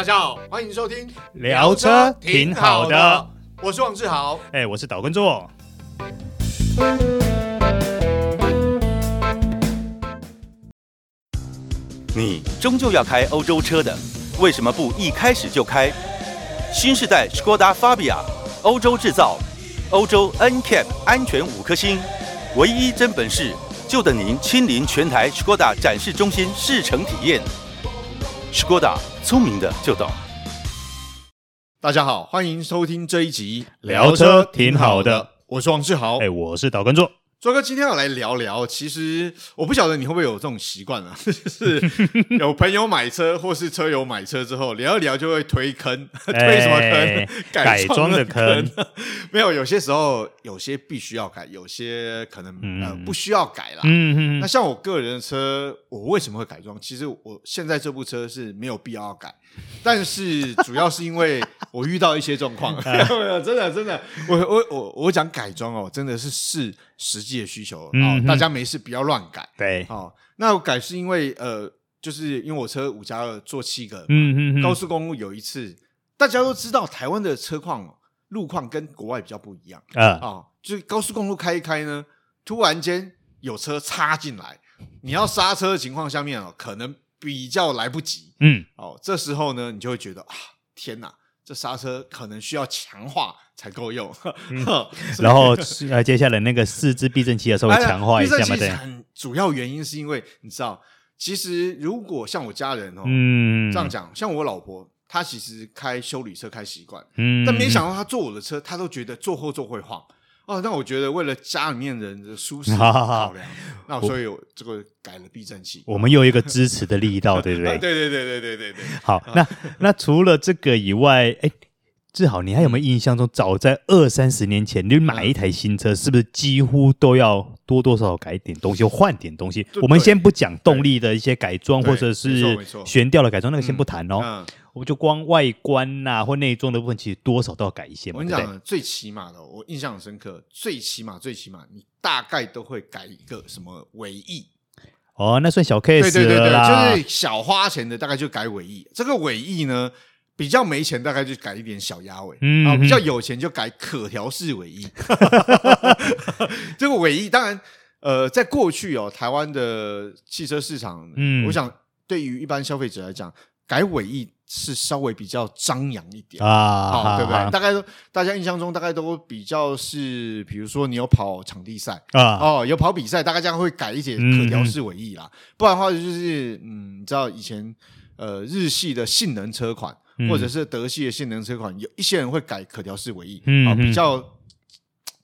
大家好，欢迎收听聊车挺好的，我是王志豪，哎，我是岛根座。你终究要开欧洲车的，为什么不一开始就开新世代 Skoda Fabia？欧洲制造，欧洲 NCAP 安全五颗星，唯一真本事，就等您亲临全台 Skoda 展示中心试乘体验。Skoda 聪明的就懂。大家好，欢迎收听这一集聊车挺好的，我是王志豪，哎，我是导观众。卓哥，今天要来聊聊。其实我不晓得你会不会有这种习惯啊，就是有朋友买车或是车友买车之后聊一聊就会推坑，推什么坑？欸、改装的坑。没有，有些时候有些必须要改，有些可能、嗯、呃不需要改啦。嗯嗯。那像我个人的车，我为什么会改装？其实我现在这部车是没有必要要改。但是主要是因为我遇到一些状况 真的真的，我我我我讲改装哦，真的是是实际的需求哦，嗯、大家没事不要乱改。对，哦，那我改是因为呃，就是因为我车五加二做七个，嗯嗯，高速公路有一次，大家都知道台湾的车况路况跟国外比较不一样啊，哦，就是高速公路开一开呢，突然间有车插进来，你要刹车的情况下面哦，可能。比较来不及，嗯，哦，这时候呢，你就会觉得啊，天哪，这刹车可能需要强化才够用。嗯、然后呃，接下来那个四肢避震器的时候强化一下嘛，对。主要原因是因为你知道，其实如果像我家人哦，嗯，这样讲，像我老婆，她其实开修理车开习惯，嗯，但没想到她坐我的车，她都觉得坐后座会晃。哦，那我觉得为了家里面人的舒适 考量，那所以我这个改了避震器。我们又有一个支持的力道，对不对？对对对对对对对。好，那那除了这个以外，哎，志豪，你还有没有印象中，早在二三十年前，你买一台新车，是不是几乎都要多多少少改点东西，换点东西？我们先不讲动力的一些改装，或者是悬吊的改装，那个先不谈哦。我就光外观呐、啊，或内装的部分，其实多少都要改一些嘛。我跟你讲，最起码的，我印象很深刻，最起码最起码，你大概都会改一个什么尾翼。哦，那算小 case 对对对对，就是小花钱的，大概就改尾翼。这个尾翼呢，比较没钱，大概就改一点小鸭尾。嗯，嗯，比较有钱就改可调式尾翼。这个尾翼，当然，呃，在过去哦，台湾的汽车市场，嗯，我想对于一般消费者来讲，改尾翼。是稍微比较张扬一点啊，哦、对不对？啊、大概都大家印象中大概都比较是，比如说你有跑场地赛啊，哦，有跑比赛，大概这样会改一些可调式尾翼啦。嗯、不然的话就是，嗯，你知道以前呃日系的性能车款，嗯、或者是德系的性能车款，有一些人会改可调式尾翼，嗯，哦、比较。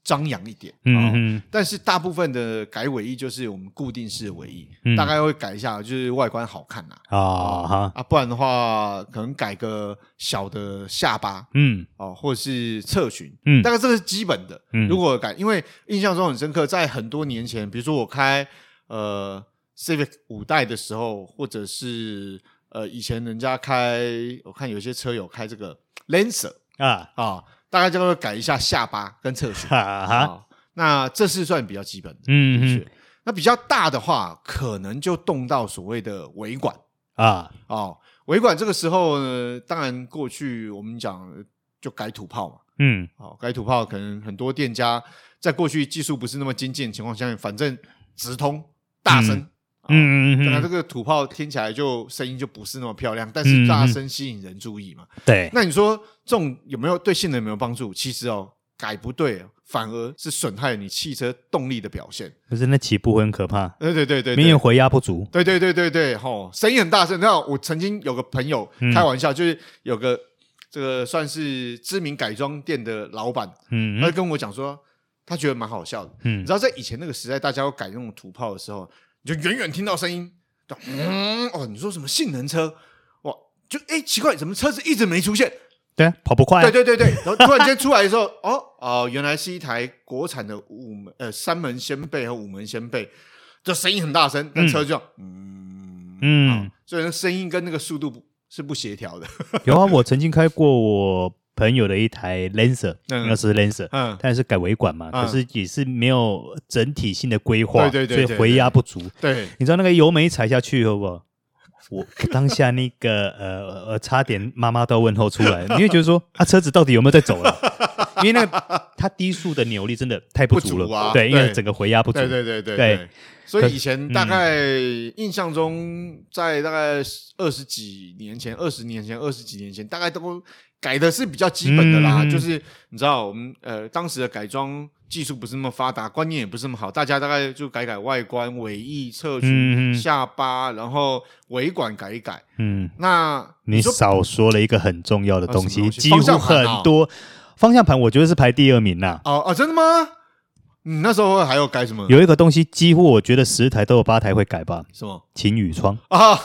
张扬一点，嗯哼，但是大部分的改尾翼就是我们固定式的尾翼，嗯、大概会改一下，就是外观好看呐，啊，啊，啊，不然的话可能改个小的下巴，嗯，哦，或者是侧裙，嗯，大概这个是基本的。嗯，如果改，因为印象中很深刻，在很多年前，比如说我开呃 Civic 五代的时候，或者是呃以前人家开，我看有些车友开这个 Lancer 啊。啊。哦大概就会改一下下巴跟侧裙，哈哈，那这是算比较基本的，嗯嗯。那比较大的话，可能就动到所谓的尾管。啊，哦，尾管这个时候呢，当然过去我们讲就改土炮嘛，嗯，哦，改土炮可能很多店家在过去技术不是那么精进的情况下，反正直通大声。嗯嗯嗯嗯，那这个土炮听起来就声音就不是那么漂亮，但是大声吸引人注意嘛。对，那你说这种有没有对性能有没有帮助？其实哦，改不对，反而是损害你汽车动力的表现。可是那起步会很可怕。对对对对，明显回压不足。对对对对对，吼，声音很大声。那我曾经有个朋友开玩笑，就是有个这个算是知名改装店的老板，嗯，他就跟我讲说，他觉得蛮好笑的。嗯，你知道在以前那个时代，大家要改那种土炮的时候。就远远听到声音，嗯哦，你说什么性能车？哇，就哎奇怪，怎么车子一直没出现？对，跑不快。对对对对，然后突然间出来的时候，哦哦，原来是一台国产的五门呃三门掀背和五门掀背，这声音很大声，那车就嗯嗯，所以那声音跟那个速度是不协调的。有啊，我曾经开过我。朋友的一台 Lancer，那是 Lancer，嗯，它也是改尾管嘛，可是也是没有整体性的规划，对对对，所以回压不足。对，你知道那个油门一踩下去，好不好？我 当下那个呃呃，差点妈妈都问候出来，你会觉得说，啊，车子到底有没有在走了？因为那个它低速的扭力真的太不足了，啊、对，因为整个回压不足，对对对对对。所以以前大概印象中，在大概二十几年前、二十年前、二十几年前，大概都改的是比较基本的啦。嗯、就是你知道，我们呃当时的改装技术不是那么发达，观念也不是那么好，大家大概就改改外观、尾翼、侧裙、下巴，然后尾管改一改。嗯，那你，你少说了一个很重要的东西，几乎很多方向盘，我觉得是排第二名呐。哦哦，真的吗？你那时候还要改什么？有一个东西，几乎我觉得十台都有八台会改吧？什么？晴雨窗啊？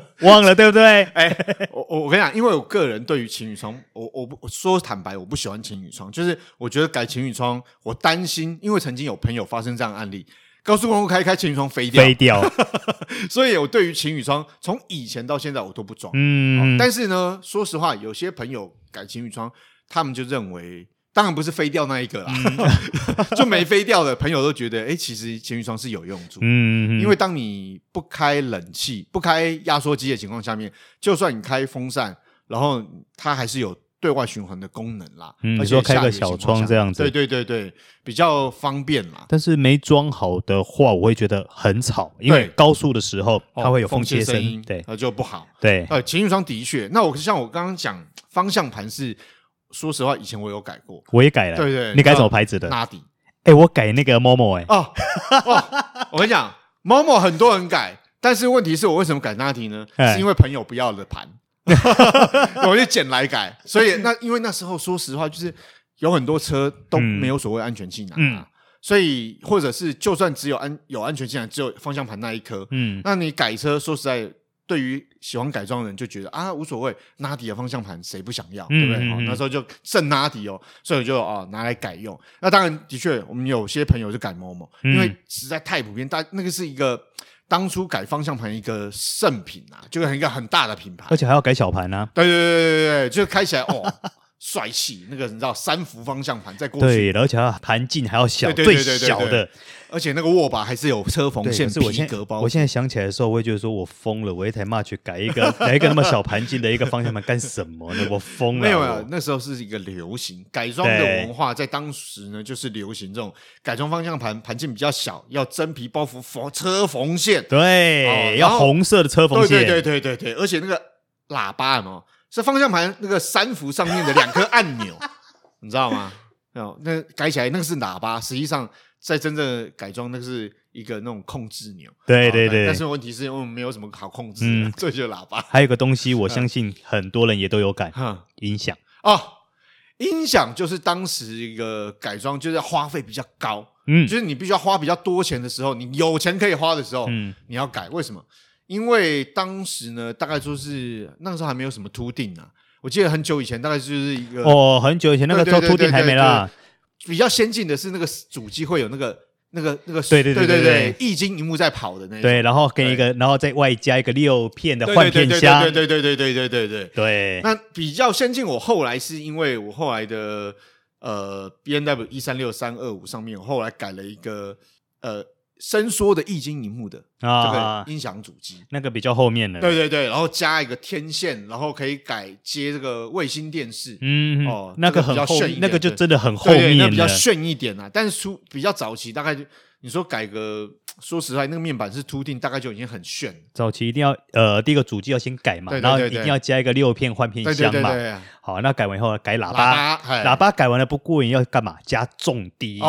忘了对不对？哎、欸，我我跟你讲，因为我个人对于情侣窗，我我不我说坦白，我不喜欢情侣窗，就是我觉得改情侣窗，我担心，因为曾经有朋友发生这样的案例，高速公路开开情侣窗飞掉，飞掉。所以我对于情侣窗，从以前到现在我都不装。嗯，但是呢，说实话，有些朋友改情侣窗，他们就认为。当然不是飞掉那一个啦，嗯、就没飞掉的朋友都觉得，哎、欸，其实前雨窗是有用处。嗯，因为当你不开冷气、不开压缩机的情况下面，就算你开风扇，然后它还是有对外循环的功能啦。嗯，而且说开个小窗这样子，对对对对，比较方便啦。但是没装好的话，我会觉得很吵，因为高速的时候它会有风切声音，对，那就不好。对，呃，前雨窗的确，那我像我刚刚讲方向盘是。说实话，以前我有改过，我也改了。对对，你改什么牌子的？拉迪。哎，我改那个 Momo 哎。哦哦，我跟你讲，Momo 很多人改，但是问题是我为什么改拉迪呢？是因为朋友不要的盘，我就捡来改。所以那因为那时候说实话，就是有很多车都没有所谓安全气囊啊，所以或者是就算只有安有安全气囊，只有方向盘那一颗，嗯，那你改车说实在。对于喜欢改装的人就觉得啊无所谓，拉迪的方向盘谁不想要，对不对？哦，那时候就剩拉迪哦，所以我就哦拿来改用。那当然的确，我们有些朋友就改 Momo，因为实在太普遍，大那个是一个当初改方向盘一个圣品啊，就是一个很大的品牌，而且还要改小盘呢。对对对对对，就开起来哦帅气，那个你知道三幅方向盘在过去，对，而且盘径还要小，最小的。而且那个握把还是有车缝线是皮革包。我现在想起来的时候，我会觉得说我疯了，我一台 March 改一个 改一个那么小盘径的一个方向盘干什么呢？我疯了。没有没有，那时候是一个流行改装的文化，在当时呢就是流行这种改装方向盘，盘径比较小，要真皮包覆缝车缝线，对，要红色的车缝线，对对对对对，而且那个喇叭嘛，是方向盘那个三幅上面的两颗按钮，你知道吗？哦，那改起来那个是喇叭，实际上。在真正改装，那个是一个那种控制钮。对对对。但是问题是我们没有什么好控制，嗯，这就是喇叭。还有个东西，我相信很多人也都有改，音响哦，音响就是当时一个改装，就是花费比较高，嗯，就是你必须要花比较多钱的时候，你有钱可以花的时候，嗯，你要改。为什么？因为当时呢，大概就是那个时候还没有什么秃顶啊。我记得很久以前，大概就是一个哦，很久以前那个时候凸錠还没啦。比较先进的是那个主机会有那个那个那个对对对对对液晶萤幕在跑的那种对，然后跟一个，然后再外加一个六片的换片箱，对对对对对对对对对。那比较先进，我后来是因为我后来的呃 B N W 一三六三二五上面，我后来改了一个呃。伸缩的液晶荧幕的这个音响主机，那个比较后面的，对对对，然后加一个天线，然后可以改接这个卫星电视，嗯哦，那个很后，那个就真的很后面，那比较炫一点啊。但是出比较早期，大概就你说改个，说实话，那个面板是凸定，大概就已经很炫。早期一定要呃，第一个主机要先改嘛，然后一定要加一个六片换片箱嘛。好，那改完以后改喇叭，喇叭改完了不过瘾，要干嘛？加重低音。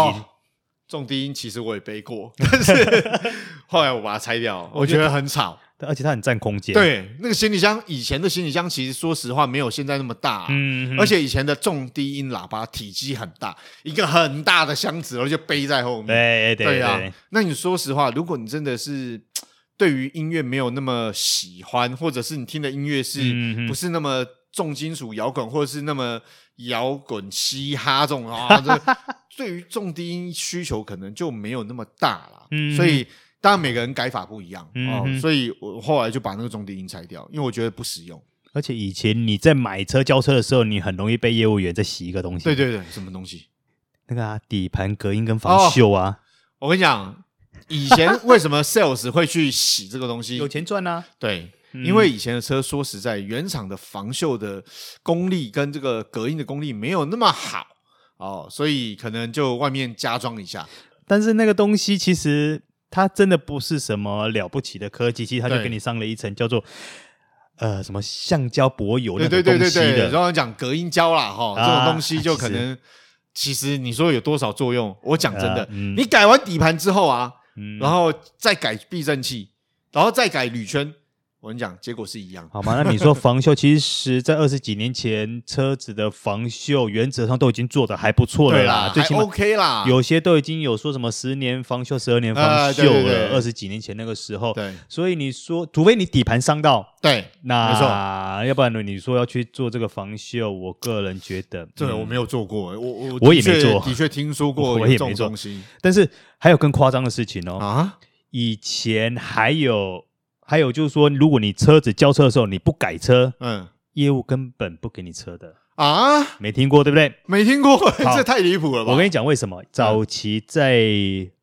重低音其实我也背过，但是 后来我把它拆掉，我觉得很吵，而且它很占空间。对，那个行李箱，以前的行李箱其实说实话没有现在那么大，嗯，而且以前的重低音喇叭体积很大，一个很大的箱子，然后就背在后面。对对对啊，那你说实话，如果你真的是对于音乐没有那么喜欢，或者是你听的音乐是不是那么重金属摇滚，或者是那么摇滚嘻哈这种啊？这对于重低音需求可能就没有那么大了，嗯，所以当然每个人改法不一样，嗯，哦，所以我后来就把那个重低音拆掉，因为我觉得不实用。而且以前你在买车交车的时候，你很容易被业务员在洗一个东西。对对对，什么东西？那个啊，底盘隔音跟防锈啊。哦，我跟你讲，以前为什么 sales 会去洗这个东西？有钱赚啊。对，嗯、因为以前的车说实在，原厂的防锈的功力跟这个隔音的功力没有那么好哦，所以可能就外面加装一下。但是那个东西其实它真的不是什么了不起的科技，其实它就给你上了一层叫做呃什么橡胶薄油那种东西的。对对对对对，然后讲隔音胶啦哈，啊、这种东西就可能其实你说有多少作用？我讲真的，你改完底盘之后啊，嗯、然后再改避震器。然后再改铝圈，我跟你讲，结果是一样。好吗？那你说防锈，其实，在二十几年前，车子的防锈原则上都已经做的还不错了啦，最起码 OK 啦。有些都已经有说什么十年防锈、十二年防锈了。二十几年前那个时候，对。所以你说，除非你底盘伤到，对，那。要不然呢？你说要去做这个防锈，我个人觉得，这个我没有做过，我我我也没做，的确听说过，我也没做。但是还有更夸张的事情哦啊。以前还有还有就是说，如果你车子交车的时候你不改车，嗯，业务根本不给你车的啊，没听过对不对？没听过，这太离谱了吧？我跟你讲为什么？早期在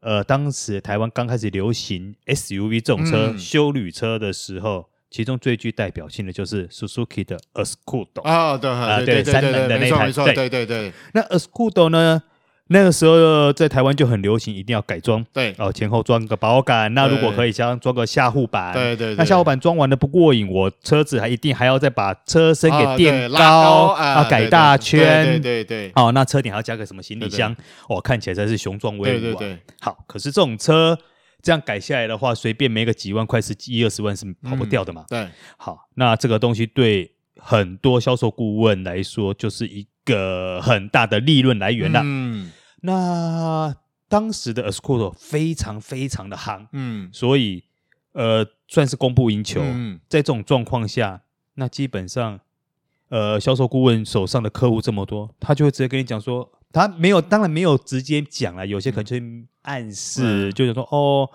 呃当时台湾刚开始流行 SUV 这种车休旅车的时候，其中最具代表性的就是 Suzuki 的 Escudo 啊，对啊，对三门的那台，对对对，那 Escudo 呢？那个时候在台湾就很流行，一定要改装。对哦，前后装个保杆，那如果可以，像装个下护板。对对。那下护板装完了不过瘾，我车子还一定还要再把车身给垫高啊，改大圈。对对对。哦，那车顶还要加个什么行李箱？哦，看起来才是雄壮威武。对对对。好，可是这种车这样改下来的话，随便没个几万块，是一二十万是跑不掉的嘛。对。好，那这个东西对很多销售顾问来说，就是一。个很大的利润来源了。嗯，那当时的 Escudo 非常非常的夯，嗯，所以呃算是供不应求。嗯，在这种状况下，那基本上呃销售顾问手上的客户这么多，他就会直接跟你讲说，他没有，当然没有直接讲了，有些可能就暗示，嗯、就是说哦。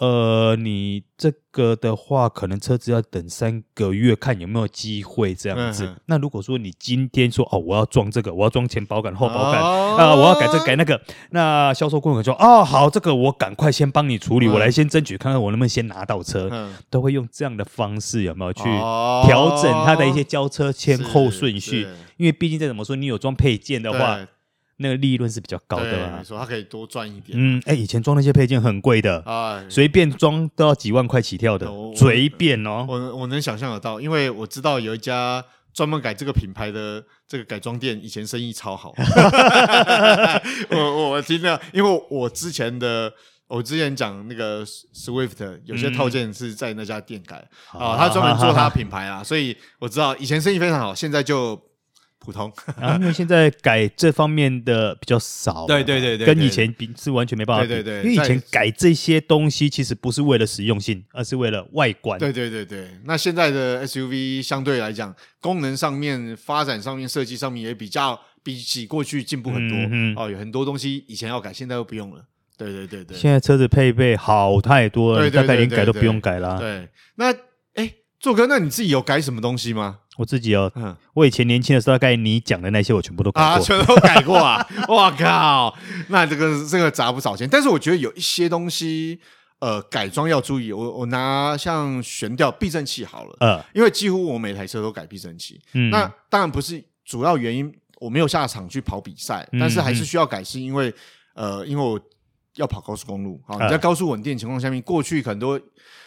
呃，你这个的话，可能车子要等三个月，看有没有机会这样子。嗯、那如果说你今天说哦，我要装这个，我要装前保杆、后保杆，啊、哦。呃，我要改这个改那个，那销售顾问说哦，好，这个我赶快先帮你处理，嗯、我来先争取看看我能不能先拿到车，嗯、都会用这样的方式有没有去调整它的一些交车前后顺序？因为毕竟再怎么说，你有装配件的话。那个利润是比较高的嘛？没错，他可以多赚一点。嗯，哎，以前装那些配件很贵的，啊，随便装都要几万块起跳的，随便哦。我我能想象得到，因为我知道有一家专门改这个品牌的这个改装店，以前生意超好。我我听到，因为我之前的我之前讲那个 Swift 有些套件是在那家店改啊，他专门做 他品牌啊，所以我知道以前生意非常好，现在就。普通，啊，因为现在改这方面的比较少，对对对对，跟以前比是完全没办法比。对对对，因为以前改这些东西其实不是为了实用性，而是为了外观。对对对对，那现在的 SUV 相对来讲，功能上面、发展上面、设计上面也比较比起过去进步很多。嗯哦，有很多东西以前要改，现在又不用了。对对对对，现在车子配备好太多了，大概连改都不用改了。对，那哎，做哥，那你自己有改什么东西吗？我自己哦，嗯，我以前年轻的时候，大概你讲的那些，我全部都改过，啊，全都改过啊！我靠，那这个这个砸不少钱。但是我觉得有一些东西，呃，改装要注意。我我拿像悬吊避震器好了，呃，因为几乎我每台车都改避震器。嗯，那当然不是主要原因，我没有下场去跑比赛，但是还是需要改，是因为呃，因为我要跑高速公路，好，你在高速稳定情况下面，过去很多。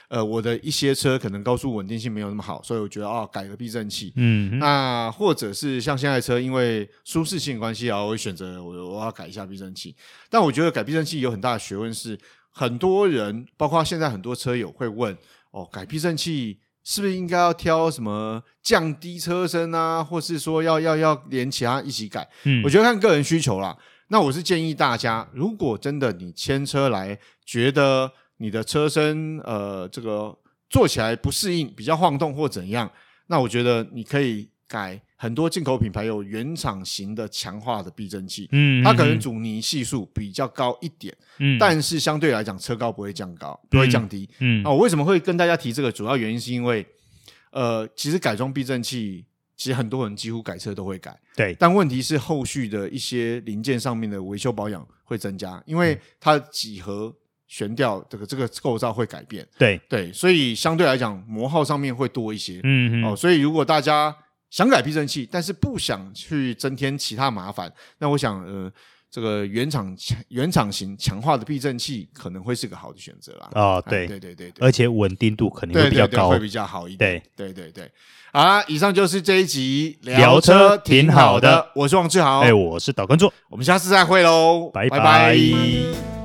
呃，我的一些车可能高速稳定性没有那么好，所以我觉得哦，改个避震器。嗯，那或者是像现在车，因为舒适性关系啊，我会选择我我要改一下避震器。但我觉得改避震器有很大的学问是，是很多人，包括现在很多车友会问哦，改避震器是不是应该要挑什么降低车身啊，或是说要要要连其他一起改？嗯，我觉得看个人需求啦。那我是建议大家，如果真的你牵车来觉得。你的车身呃，这个坐起来不适应，比较晃动或怎样，那我觉得你可以改很多进口品牌有原厂型的强化的避震器，嗯，它可能阻尼系数比较高一点，嗯，但是相对来讲车高不会降高，不会降低，嗯，那我为什么会跟大家提这个？主要原因是因为，呃，其实改装避震器，其实很多人几乎改车都会改，对，但问题是后续的一些零件上面的维修保养会增加，因为它几何。悬吊这个这个构造会改变。对对，所以相对来讲磨耗上面会多一些。嗯嗯哦，所以如果大家想改避震器，但是不想去增添其他麻烦，那我想呃。这个原厂原厂型强化的避震器可能会是个好的选择啦。哦，对对。对对对，而且稳定度肯定会比较高，对对对，会比较好一点。对。对对对，好啦，以上就是这一集聊车挺好的，我是王志豪，哎，我是导观众，我们下次再会喽，拜拜。拜拜。